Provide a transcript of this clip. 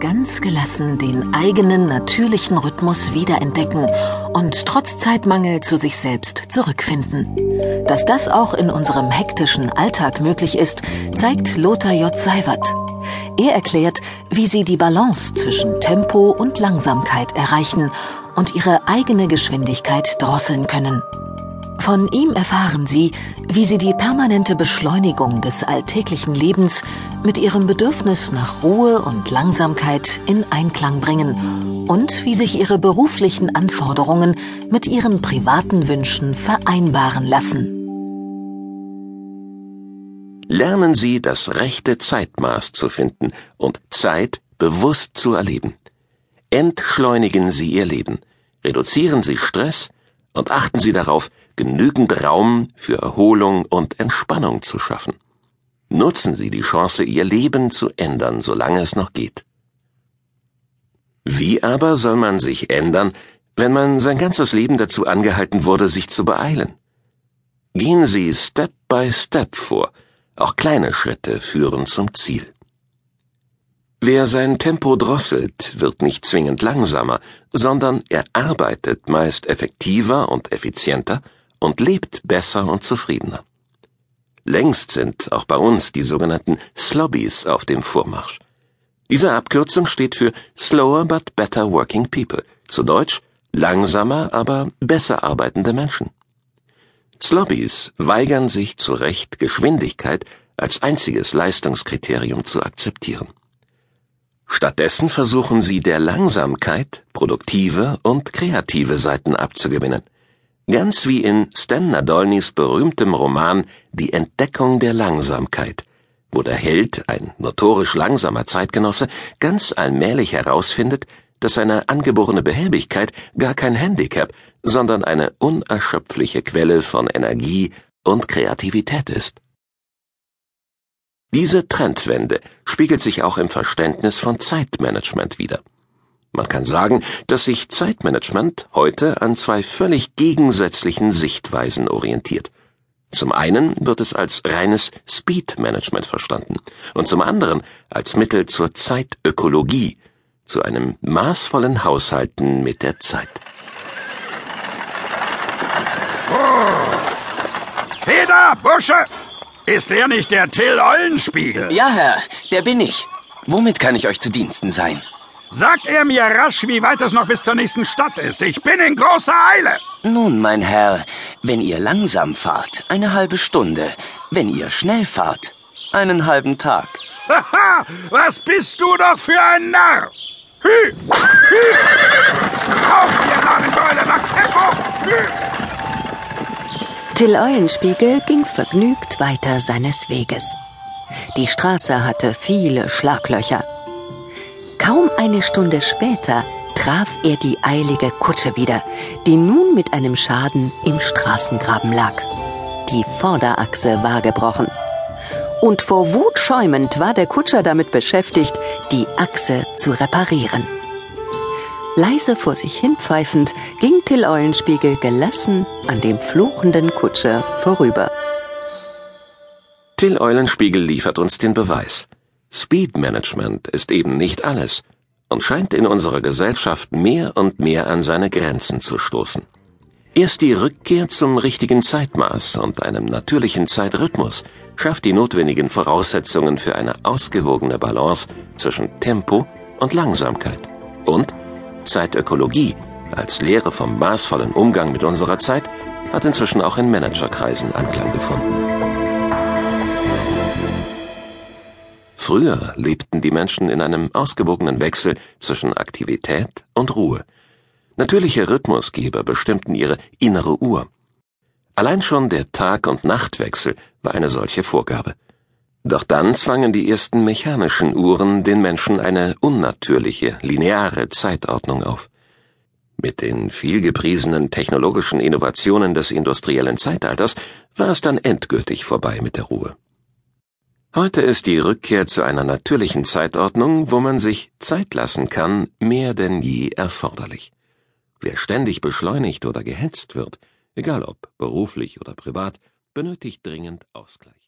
ganz gelassen den eigenen natürlichen Rhythmus wiederentdecken und trotz Zeitmangel zu sich selbst zurückfinden. Dass das auch in unserem hektischen Alltag möglich ist, zeigt Lothar J. Seiwert. Er erklärt, wie sie die Balance zwischen Tempo und Langsamkeit erreichen und ihre eigene Geschwindigkeit drosseln können. Von ihm erfahren Sie, wie Sie die permanente Beschleunigung des alltäglichen Lebens mit Ihrem Bedürfnis nach Ruhe und Langsamkeit in Einklang bringen und wie sich Ihre beruflichen Anforderungen mit Ihren privaten Wünschen vereinbaren lassen. Lernen Sie das rechte Zeitmaß zu finden und Zeit bewusst zu erleben. Entschleunigen Sie Ihr Leben, reduzieren Sie Stress und achten Sie darauf, genügend Raum für Erholung und Entspannung zu schaffen. Nutzen Sie die Chance, Ihr Leben zu ändern, solange es noch geht. Wie aber soll man sich ändern, wenn man sein ganzes Leben dazu angehalten wurde, sich zu beeilen? Gehen Sie Step by Step vor, auch kleine Schritte führen zum Ziel. Wer sein Tempo drosselt, wird nicht zwingend langsamer, sondern er arbeitet meist effektiver und effizienter und lebt besser und zufriedener. Längst sind auch bei uns die sogenannten Slobbies auf dem Vormarsch. Diese Abkürzung steht für Slower but Better Working People, zu Deutsch langsamer, aber besser arbeitende Menschen. Slobbies weigern sich zu Recht, Geschwindigkeit als einziges Leistungskriterium zu akzeptieren. Stattdessen versuchen sie der Langsamkeit produktive und kreative Seiten abzugewinnen – Ganz wie in Stan Nadolnys berühmtem Roman Die Entdeckung der Langsamkeit, wo der Held, ein notorisch langsamer Zeitgenosse, ganz allmählich herausfindet, dass seine angeborene Behäbigkeit gar kein Handicap, sondern eine unerschöpfliche Quelle von Energie und Kreativität ist. Diese Trendwende spiegelt sich auch im Verständnis von Zeitmanagement wider. Man kann sagen, dass sich Zeitmanagement heute an zwei völlig gegensätzlichen Sichtweisen orientiert. Zum einen wird es als reines Speed-Management verstanden und zum anderen als Mittel zur Zeitökologie, zu einem maßvollen Haushalten mit der Zeit. Peter, Bursche! Ist er nicht der Till Eulenspiegel? Ja, Herr, der bin ich. Womit kann ich euch zu Diensten sein? Sagt er mir rasch, wie weit es noch bis zur nächsten Stadt ist. Ich bin in großer Eile. Nun, mein Herr, wenn ihr langsam fahrt, eine halbe Stunde. Wenn ihr schnell fahrt, einen halben Tag. Haha, was bist du doch für ein Narr? Hü! Hü! Auf, ihr Narrenbeule, nach Tempo! Hü! Till Eulenspiegel ging vergnügt weiter seines Weges. Die Straße hatte viele Schlaglöcher. Kaum eine Stunde später traf er die eilige Kutsche wieder, die nun mit einem Schaden im Straßengraben lag. Die Vorderachse war gebrochen. Und vor Wut schäumend war der Kutscher damit beschäftigt, die Achse zu reparieren. Leise vor sich hinpfeifend ging Till Eulenspiegel gelassen an dem fluchenden Kutscher vorüber. Till Eulenspiegel liefert uns den Beweis. Speed Management ist eben nicht alles und scheint in unserer Gesellschaft mehr und mehr an seine Grenzen zu stoßen. Erst die Rückkehr zum richtigen Zeitmaß und einem natürlichen Zeitrhythmus schafft die notwendigen Voraussetzungen für eine ausgewogene Balance zwischen Tempo und Langsamkeit. Und Zeitökologie als Lehre vom maßvollen Umgang mit unserer Zeit hat inzwischen auch in Managerkreisen Anklang gefunden. Früher lebten die Menschen in einem ausgewogenen Wechsel zwischen Aktivität und Ruhe. Natürliche Rhythmusgeber bestimmten ihre innere Uhr. Allein schon der Tag- und Nachtwechsel war eine solche Vorgabe. Doch dann zwangen die ersten mechanischen Uhren den Menschen eine unnatürliche, lineare Zeitordnung auf. Mit den vielgepriesenen technologischen Innovationen des industriellen Zeitalters war es dann endgültig vorbei mit der Ruhe. Heute ist die Rückkehr zu einer natürlichen Zeitordnung, wo man sich Zeit lassen kann, mehr denn je erforderlich. Wer ständig beschleunigt oder gehetzt wird, egal ob beruflich oder privat, benötigt dringend Ausgleich.